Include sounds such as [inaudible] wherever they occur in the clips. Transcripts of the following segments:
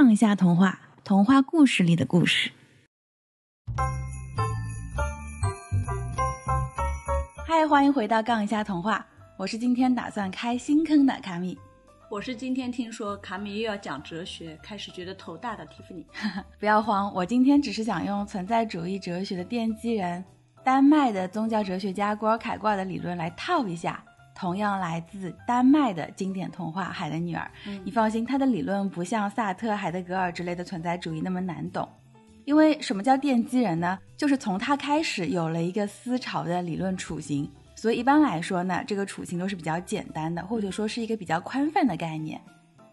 杠一下童话，童话故事里的故事。嗨，欢迎回到杠一下童话，我是今天打算开新坑的卡米。我是今天听说卡米又要讲哲学，开始觉得头大的蒂芙尼。[laughs] 不要慌，我今天只是想用存在主义哲学的奠基人、丹麦的宗教哲学家郭尔凯郭尔的理论来套一下。同样来自丹麦的经典童话《海的女儿》，你放心，他的理论不像萨特、海德格尔之类的存在主义那么难懂。因为什么叫奠基人呢？就是从他开始有了一个思潮的理论雏形。所以一般来说呢，这个雏形都是比较简单的，或者说是一个比较宽泛的概念。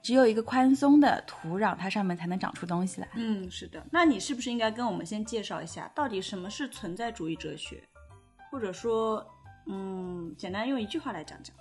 只有一个宽松的土壤，它上面才能长出东西来。嗯，是的。那你是不是应该跟我们先介绍一下，到底什么是存在主义哲学，或者说？嗯，简单用一句话来讲讲，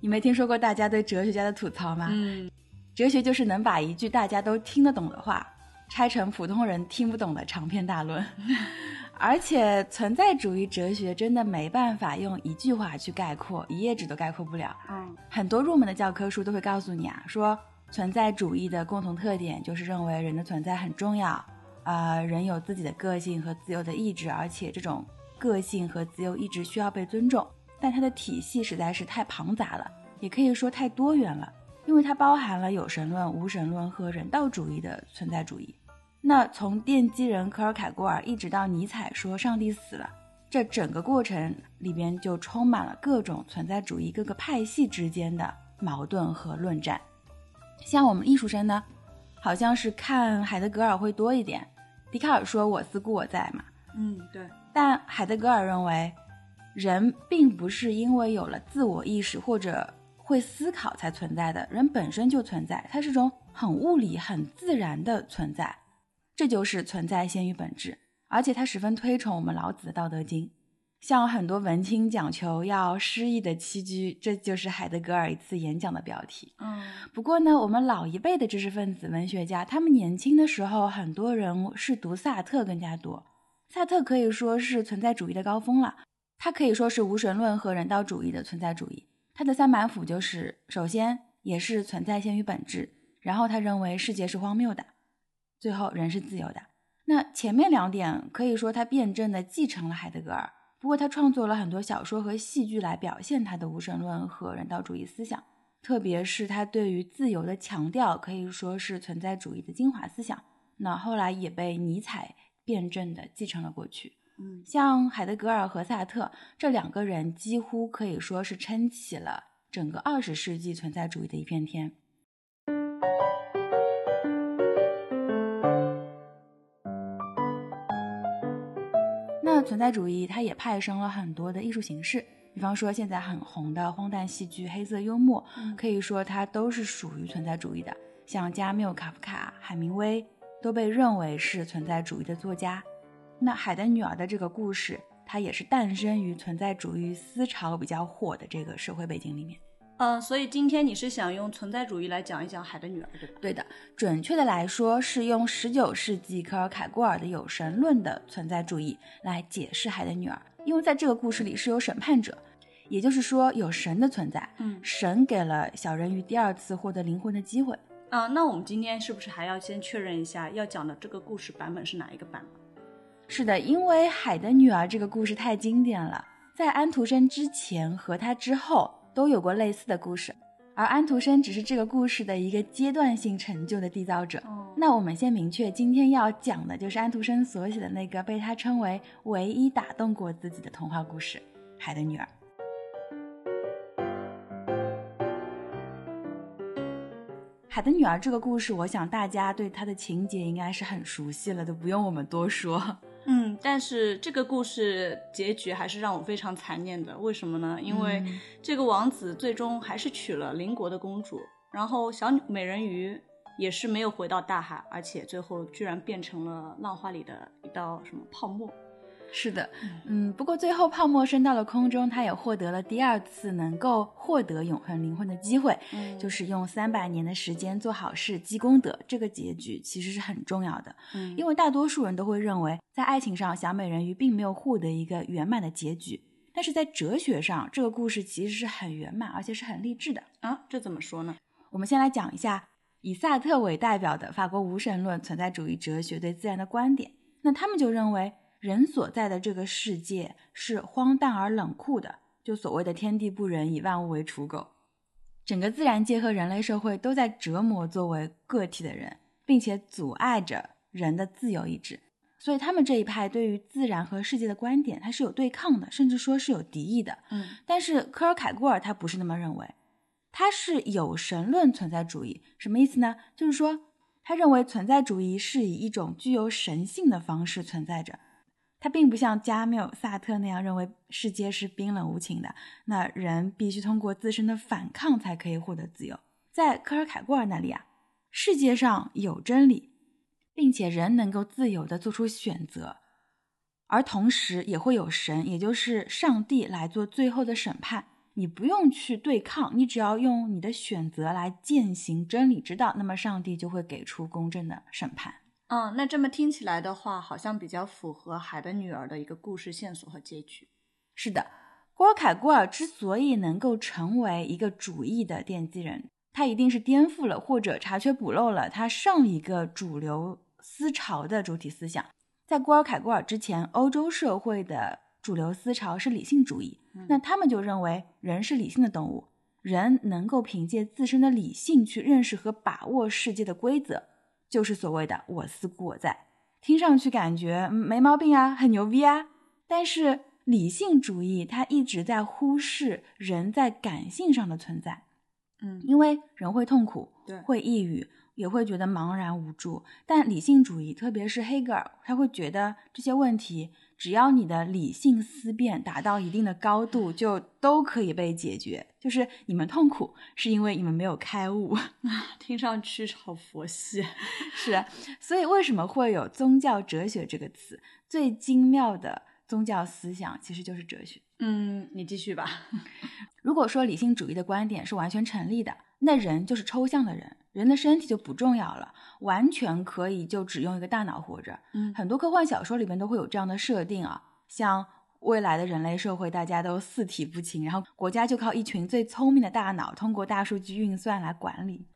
你没听说过大家对哲学家的吐槽吗？嗯，哲学就是能把一句大家都听得懂的话，拆成普通人听不懂的长篇大论。[laughs] 而且存在主义哲学真的没办法用一句话去概括，一页纸都概括不了。嗯，很多入门的教科书都会告诉你啊，说存在主义的共同特点就是认为人的存在很重要，啊，人有自己的个性和自由的意志，而且这种。个性和自由意志需要被尊重，但它的体系实在是太庞杂了，也可以说太多元了，因为它包含了有神论、无神论和人道主义的存在主义。那从奠基人科尔凯郭尔一直到尼采说上帝死了，这整个过程里边就充满了各种存在主义各个派系之间的矛盾和论战。像我们艺术生呢，好像是看海德格尔会多一点。笛卡尔说“我思故我在”嘛，嗯，对。但海德格尔认为，人并不是因为有了自我意识或者会思考才存在的，人本身就存在，它是种很物理、很自然的存在，这就是存在先于本质。而且他十分推崇我们老子的《道德经》，像很多文青讲求要诗意的栖居，这就是海德格尔一次演讲的标题。嗯，不过呢，我们老一辈的知识分子、文学家，他们年轻的时候，很多人是读萨特更加多。萨特可以说是存在主义的高峰了，他可以说是无神论和人道主义的存在主义。他的三板斧就是：首先，也是存在先于本质；然后，他认为世界是荒谬的；最后，人是自由的。那前面两点可以说他辩证的继承了海德格尔，不过他创作了很多小说和戏剧来表现他的无神论和人道主义思想，特别是他对于自由的强调，可以说是存在主义的精华思想。那后来也被尼采。辩证的继承了过去，嗯，像海德格尔和萨特这两个人，几乎可以说是撑起了整个二十世纪存在主义的一片天。那存在主义它也派生了很多的艺术形式，比方说现在很红的荒诞戏剧、黑色幽默，可以说它都是属于存在主义的，像加缪、卡夫卡、海明威。都被认为是存在主义的作家。那《海的女儿》的这个故事，它也是诞生于存在主义思潮比较火的这个社会背景里面。嗯，所以今天你是想用存在主义来讲一讲《海的女儿》，对吧？对的，准确的来说是用19世纪科尔凯郭尔的有神论的存在主义来解释《海的女儿》，因为在这个故事里是有审判者，也就是说有神的存在。嗯，神给了小人鱼第二次获得灵魂的机会。啊，那我们今天是不是还要先确认一下要讲的这个故事版本是哪一个版本？是的，因为《海的女儿》这个故事太经典了，在安徒生之前和他之后都有过类似的故事，而安徒生只是这个故事的一个阶段性成就的缔造者。那我们先明确，今天要讲的就是安徒生所写的那个被他称为唯一打动过自己的童话故事《海的女儿》。海的女儿这个故事，我想大家对它的情节应该是很熟悉了，都不用我们多说。嗯，但是这个故事结局还是让我非常残念的。为什么呢？因为这个王子最终还是娶了邻国的公主，然后小美人鱼也是没有回到大海，而且最后居然变成了浪花里的一道什么泡沫。是的，嗯，不过最后泡沫升到了空中，他也获得了第二次能够获得永恒灵魂的机会，就是用三百年的时间做好事积功德。这个结局其实是很重要的，嗯，因为大多数人都会认为，在爱情上，小美人鱼并没有获得一个圆满的结局，但是在哲学上，这个故事其实是很圆满，而且是很励志的啊。这怎么说呢？我们先来讲一下以萨特为代表的法国无神论存在主义哲学对自然的观点。那他们就认为，人所在的这个世界是荒诞而冷酷的，就所谓的天地不仁，以万物为刍狗。整个自然界和人类社会都在折磨作为个体的人，并且阻碍着人的自由意志。所以，他们这一派对于自然和世界的观点，它是有对抗的，甚至说是有敌意的。嗯，但是科尔凯郭尔他不是那么认为，他是有神论存在主义。什么意思呢？就是说，他认为存在主义是以一种具有神性的方式存在着。他并不像加缪、萨特那样认为世界是冰冷无情的，那人必须通过自身的反抗才可以获得自由。在科尔凯郭尔那里啊，世界上有真理。并且人能够自由地做出选择，而同时也会有神，也就是上帝来做最后的审判。你不用去对抗，你只要用你的选择来践行真理之道，那么上帝就会给出公正的审判。嗯，那这么听起来的话，好像比较符合《海的女儿》的一个故事线索和结局。是的，郭尔凯郭尔之所以能够成为一个主义的奠基人，他一定是颠覆了或者查缺补漏了他上一个主流。思潮的主体思想，在郭尔凯郭尔之前，欧洲社会的主流思潮是理性主义。那他们就认为人是理性的动物，人能够凭借自身的理性去认识和把握世界的规则，就是所谓的“我思故我在”。听上去感觉没毛病啊，很牛逼啊。但是理性主义它一直在忽视人在感性上的存在。嗯，因为人会痛苦，对，会抑郁。也会觉得茫然无助，但理性主义，特别是黑格尔，他会觉得这些问题，只要你的理性思辨达到一定的高度，就都可以被解决。就是你们痛苦，是因为你们没有开悟 [laughs] 啊，听上去好佛系。[laughs] 是，所以为什么会有宗教哲学这个词？最精妙的宗教思想其实就是哲学。嗯，你继续吧。[laughs] 如果说理性主义的观点是完全成立的，那人就是抽象的人。人的身体就不重要了，完全可以就只用一个大脑活着。嗯，很多科幻小说里面都会有这样的设定啊，像未来的人类社会，大家都四体不勤，然后国家就靠一群最聪明的大脑，通过大数据运算来管理。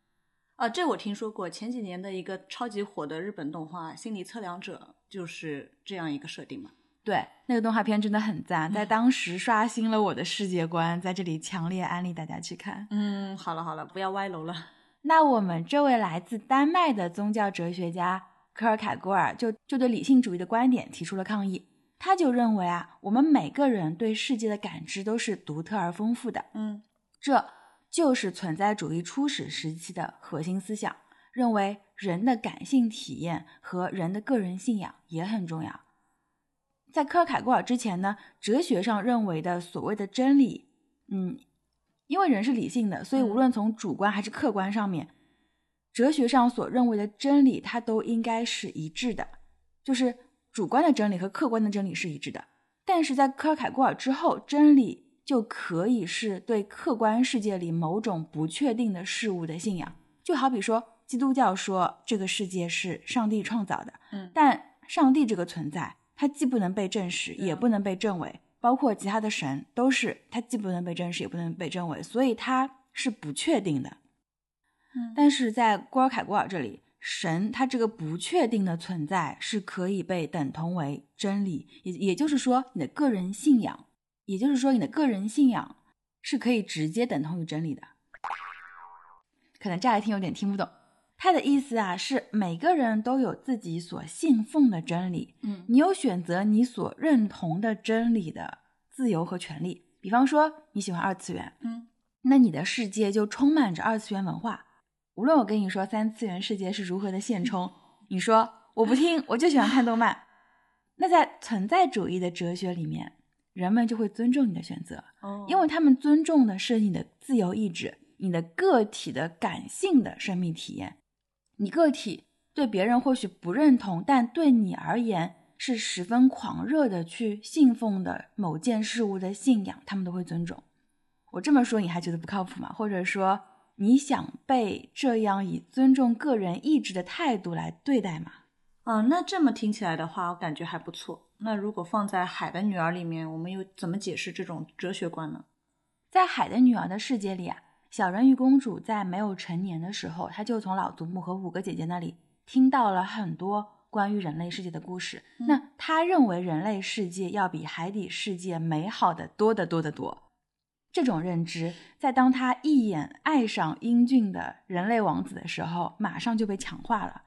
啊，这我听说过，前几年的一个超级火的日本动画《心理测量者》就是这样一个设定嘛。对，那个动画片真的很赞，在当时刷新了我的世界观，在这里强烈安利大家去看。嗯，好了好了，不要歪楼了。那我们这位来自丹麦的宗教哲学家科尔凯郭尔就就对理性主义的观点提出了抗议。他就认为啊，我们每个人对世界的感知都是独特而丰富的。嗯，这就是存在主义初始时期的核心思想，认为人的感性体验和人的个人信仰也很重要。在科尔凯郭尔之前呢，哲学上认为的所谓的真理，嗯。因为人是理性的，所以无论从主观还是客观上面，哲学上所认为的真理，它都应该是一致的，就是主观的真理和客观的真理是一致的。但是在科尔凯郭尔之后，真理就可以是对客观世界里某种不确定的事物的信仰，就好比说，基督教说这个世界是上帝创造的，嗯，但上帝这个存在，它既不能被证实，也不能被证伪。包括其他的神都是，它既不能被证实，也不能被证伪，所以它是不确定的。嗯，但是在郭尔凯郭尔这里，神它这个不确定的存在是可以被等同为真理，也也就是说，你的个人信仰，也就是说，你的个人信仰是可以直接等同于真理的。可能乍一听有点听不懂。他的意思啊，是每个人都有自己所信奉的真理，嗯，你有选择你所认同的真理的自由和权利。比方说你喜欢二次元，嗯，那你的世界就充满着二次元文化。无论我跟你说三次元世界是如何的现充，你说我不听，我就喜欢看动漫。[laughs] 那在存在主义的哲学里面，人们就会尊重你的选择，哦，因为他们尊重的是你的自由意志，你的个体的感性的生命体验。你个体对别人或许不认同，但对你而言是十分狂热的去信奉的某件事物的信仰，他们都会尊重。我这么说你还觉得不靠谱吗？或者说你想被这样以尊重个人意志的态度来对待吗？嗯，那这么听起来的话，我感觉还不错。那如果放在《海的女儿》里面，我们又怎么解释这种哲学观呢？在《海的女儿》的世界里啊。小人鱼公主在没有成年的时候，她就从老祖母和五个姐姐那里听到了很多关于人类世界的故事。那她认为人类世界要比海底世界美好的多得多得多。这种认知，在当她一眼爱上英俊的人类王子的时候，马上就被强化了。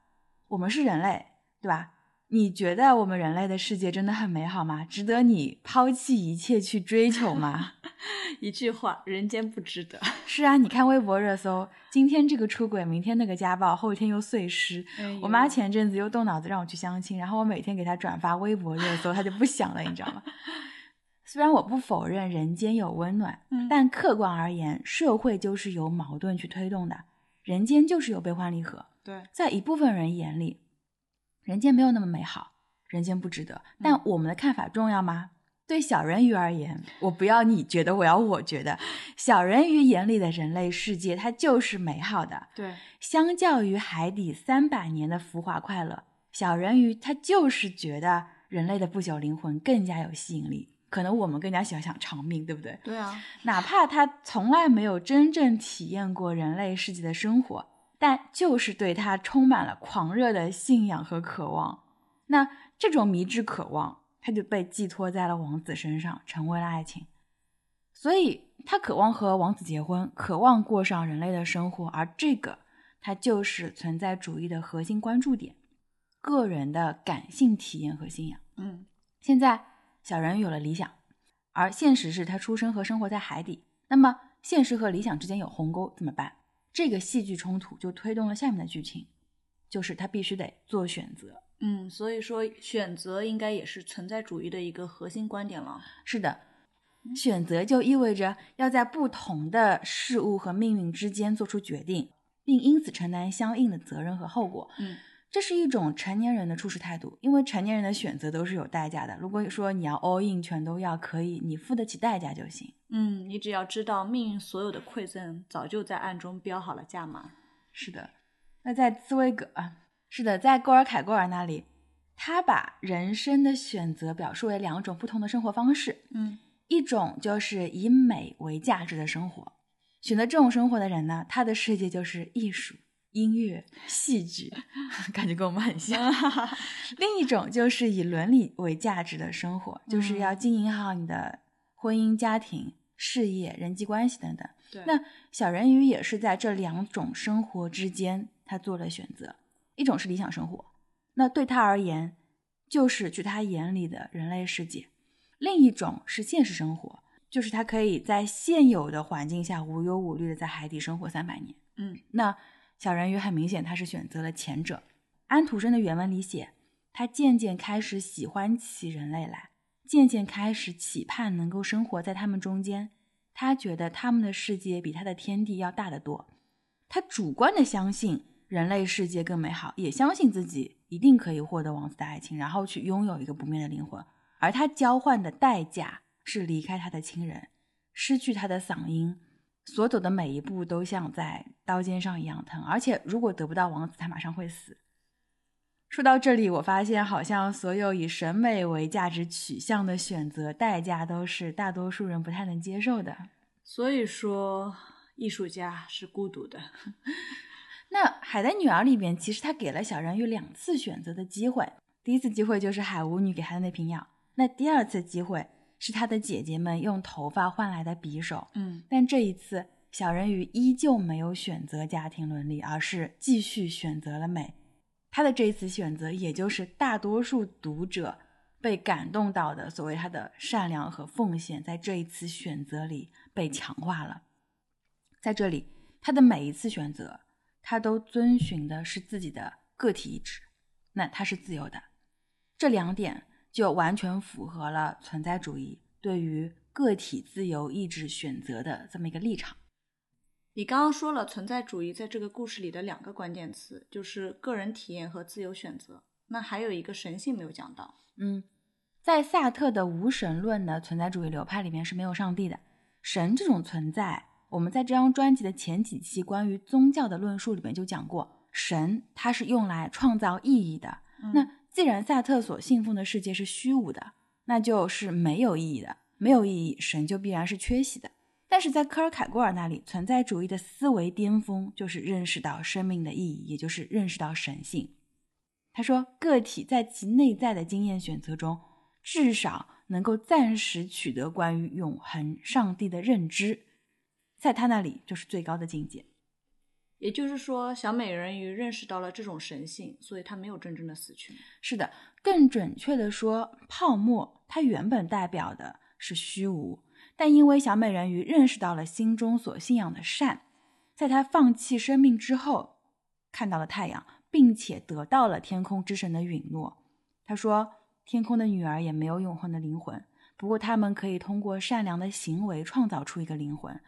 我们是人类，对吧？你觉得我们人类的世界真的很美好吗？值得你抛弃一切去追求吗？[laughs] 一句话，人间不值得。[laughs] 是啊，你看微博热搜，今天这个出轨，明天那个家暴，后天又碎尸。我妈前阵子又动脑子让我去相亲，然后我每天给她转发微博热搜，她就不想了，你知道吗？[laughs] 虽然我不否认人间有温暖，但客观而言，社会就是由矛盾去推动的，人间就是有悲欢离合。对，在一部分人眼里。人间没有那么美好，人间不值得。但我们的看法重要吗？对小人鱼而言，我不要你觉得，我要我觉得。小人鱼眼里的人类世界，它就是美好的。对，相较于海底三百年的浮华快乐，小人鱼它就是觉得人类的不朽灵魂更加有吸引力。可能我们更加喜欢想长命，对不对？对啊，哪怕他从来没有真正体验过人类世界的生活。但就是对他充满了狂热的信仰和渴望，那这种迷之渴望，他就被寄托在了王子身上，成为了爱情。所以他渴望和王子结婚，渴望过上人类的生活，而这个，它就是存在主义的核心关注点，个人的感性体验和信仰。嗯，现在小人有了理想，而现实是他出生和生活在海底，那么现实和理想之间有鸿沟，怎么办？这个戏剧冲突就推动了下面的剧情，就是他必须得做选择。嗯，所以说选择应该也是存在主义的一个核心观点了。是的，选择就意味着要在不同的事物和命运之间做出决定，并因此承担相应的责任和后果。嗯。这是一种成年人的处事态度，因为成年人的选择都是有代价的。如果说你要 all in 全都要，可以，你付得起代价就行。嗯，你只要知道命运所有的馈赠早就在暗中标好了价码。是的，那在茨威格啊，是的，在戈尔凯郭尔那里，他把人生的选择表述为两种不同的生活方式。嗯，一种就是以美为价值的生活，选择这种生活的人呢，他的世界就是艺术。音乐、戏剧，[laughs] 感觉跟我们很像。[laughs] 另一种就是以伦理为价值的生活，就是要经营好你的婚姻、家庭、事业、人际关系等等。对，那小人鱼也是在这两种生活之间，他做了选择。一种是理想生活，那对他而言就是去他眼里的人类世界；另一种是现实生活，就是他可以在现有的环境下无忧无虑的在海底生活三百年。嗯，那。小人鱼很明显，他是选择了前者。安徒生的原文里写，他渐渐开始喜欢起人类来，渐渐开始期盼能够生活在他们中间。他觉得他们的世界比他的天地要大得多。他主观的相信人类世界更美好，也相信自己一定可以获得王子的爱情，然后去拥有一个不灭的灵魂。而他交换的代价是离开他的亲人，失去他的嗓音。所走的每一步都像在刀尖上一样疼，而且如果得不到王子，他马上会死。说到这里，我发现好像所有以审美为价值取向的选择，代价都是大多数人不太能接受的。所以说，艺术家是孤独的。[laughs] 那《海的女儿》里边，其实他给了小人鱼两次选择的机会。第一次机会就是海巫女给他的那瓶药，那第二次机会。是他的姐姐们用头发换来的匕首，嗯，但这一次小人鱼依旧没有选择家庭伦理，而是继续选择了美。他的这一次选择，也就是大多数读者被感动到的所谓他的善良和奉献，在这一次选择里被强化了。在这里，他的每一次选择，他都遵循的是自己的个体意志，那他是自由的。这两点。就完全符合了存在主义对于个体自由意志选择的这么一个立场。你刚刚说了存在主义在这个故事里的两个关键词，就是个人体验和自由选择。那还有一个神性没有讲到。嗯，在萨特的无神论的存在主义流派里面是没有上帝的。神这种存在，我们在这张专辑的前几期关于宗教的论述里面就讲过，神它是用来创造意义的。那既然萨特所信奉的世界是虚无的，那就是没有意义的。没有意义，神就必然是缺席的。但是在科尔凯郭尔那里，存在主义的思维巅峰就是认识到生命的意义，也就是认识到神性。他说，个体在其内在的经验选择中，至少能够暂时取得关于永恒上帝的认知，在他那里就是最高的境界。也就是说，小美人鱼认识到了这种神性，所以她没有真正的死去。是的，更准确的说，泡沫它原本代表的是虚无。但因为小美人鱼认识到了心中所信仰的善，在她放弃生命之后，看到了太阳，并且得到了天空之神的允诺。他说：“天空的女儿也没有永恒的灵魂，不过他们可以通过善良的行为创造出一个灵魂。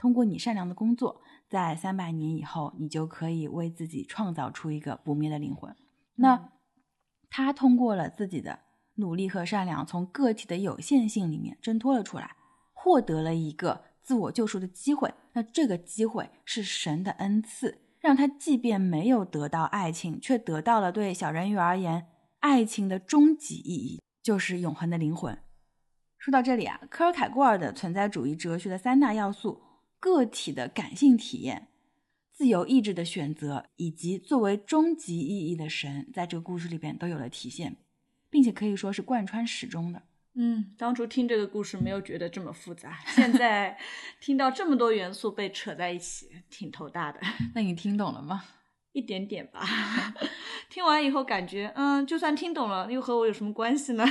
通过你善良的工作，在三百年以后，你就可以为自己创造出一个不灭的灵魂。”那他通过了自己的努力和善良，从个体的有限性里面挣脱了出来。获得了一个自我救赎的机会，那这个机会是神的恩赐，让他即便没有得到爱情，却得到了对小人鱼而言爱情的终极意义，就是永恒的灵魂。说到这里啊，科尔凯郭尔的存在主义哲学的三大要素——个体的感性体验、自由意志的选择，以及作为终极意义的神，在这个故事里边都有了体现，并且可以说是贯穿始终的。嗯，当初听这个故事没有觉得这么复杂，现在 [laughs] 听到这么多元素被扯在一起，挺头大的。[laughs] 那你听懂了吗？一点点吧。[laughs] 听完以后感觉，嗯，就算听懂了，又和我有什么关系呢？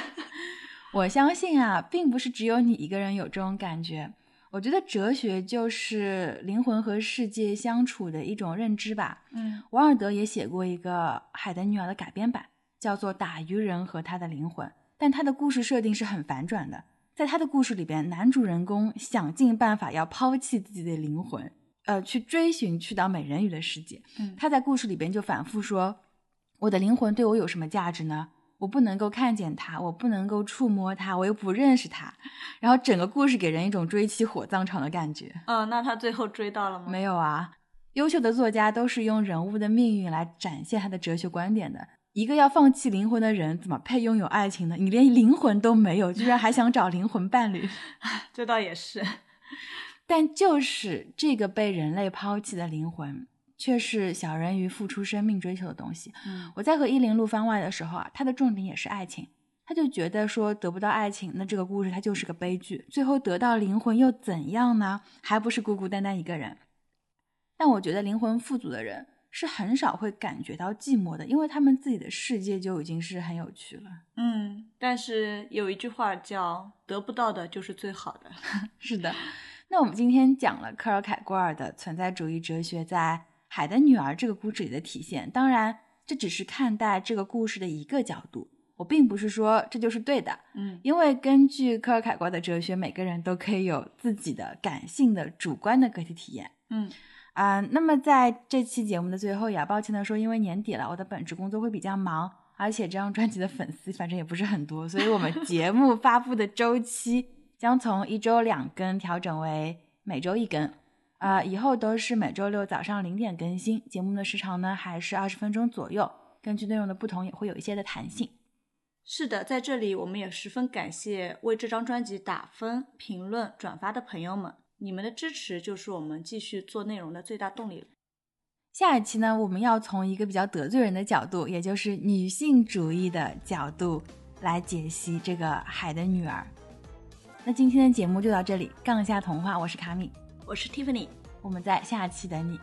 我相信啊，并不是只有你一个人有这种感觉。我觉得哲学就是灵魂和世界相处的一种认知吧。嗯，王尔德也写过一个《海的女儿》的改编版，叫做《打鱼人和他的灵魂》。但他的故事设定是很反转的，在他的故事里边，男主人公想尽办法要抛弃自己的灵魂，呃，去追寻去到美人鱼的世界。嗯，他在故事里边就反复说：“我的灵魂对我有什么价值呢？我不能够看见他，我不能够触摸他，我又不认识他。”然后整个故事给人一种追妻火葬场的感觉。嗯，那他最后追到了吗？没有啊。优秀的作家都是用人物的命运来展现他的哲学观点的。一个要放弃灵魂的人，怎么配拥有爱情呢？你连灵魂都没有，居然还想找灵魂伴侣？[laughs] 这倒也是。[laughs] 但就是这个被人类抛弃的灵魂，却是小人鱼付出生命追求的东西。嗯，我在和伊林录番外的时候啊，他的重点也是爱情。他就觉得说得不到爱情，那这个故事它就是个悲剧。最后得到灵魂又怎样呢？还不是孤孤单单一个人。但我觉得灵魂富足的人。是很少会感觉到寂寞的，因为他们自己的世界就已经是很有趣了。嗯，但是有一句话叫“得不到的就是最好的”。[laughs] 是的，那我们今天讲了科尔凯郭尔的存在主义哲学在《海的女儿》这个故事里的体现。当然，这只是看待这个故事的一个角度。我并不是说这就是对的。嗯，因为根据科尔凯郭尔的哲学，每个人都可以有自己的感性的、主观的个体体验。嗯。啊，那么在这期节目的最后，也要抱歉的说，因为年底了，我的本职工作会比较忙，而且这张专辑的粉丝反正也不是很多，所以我们 [laughs] 节目发布的周期将从一周两更调整为每周一更，啊，以后都是每周六早上零点更新。节目的时长呢，还是二十分钟左右，根据内容的不同，也会有一些的弹性。是的，在这里我们也十分感谢为这张专辑打分、评论、转发的朋友们。你们的支持就是我们继续做内容的最大动力了。下一期呢，我们要从一个比较得罪人的角度，也就是女性主义的角度来解析这个《海的女儿》。那今天的节目就到这里，杠一下童话，我是卡米，我是蒂凡尼我们在下期等你。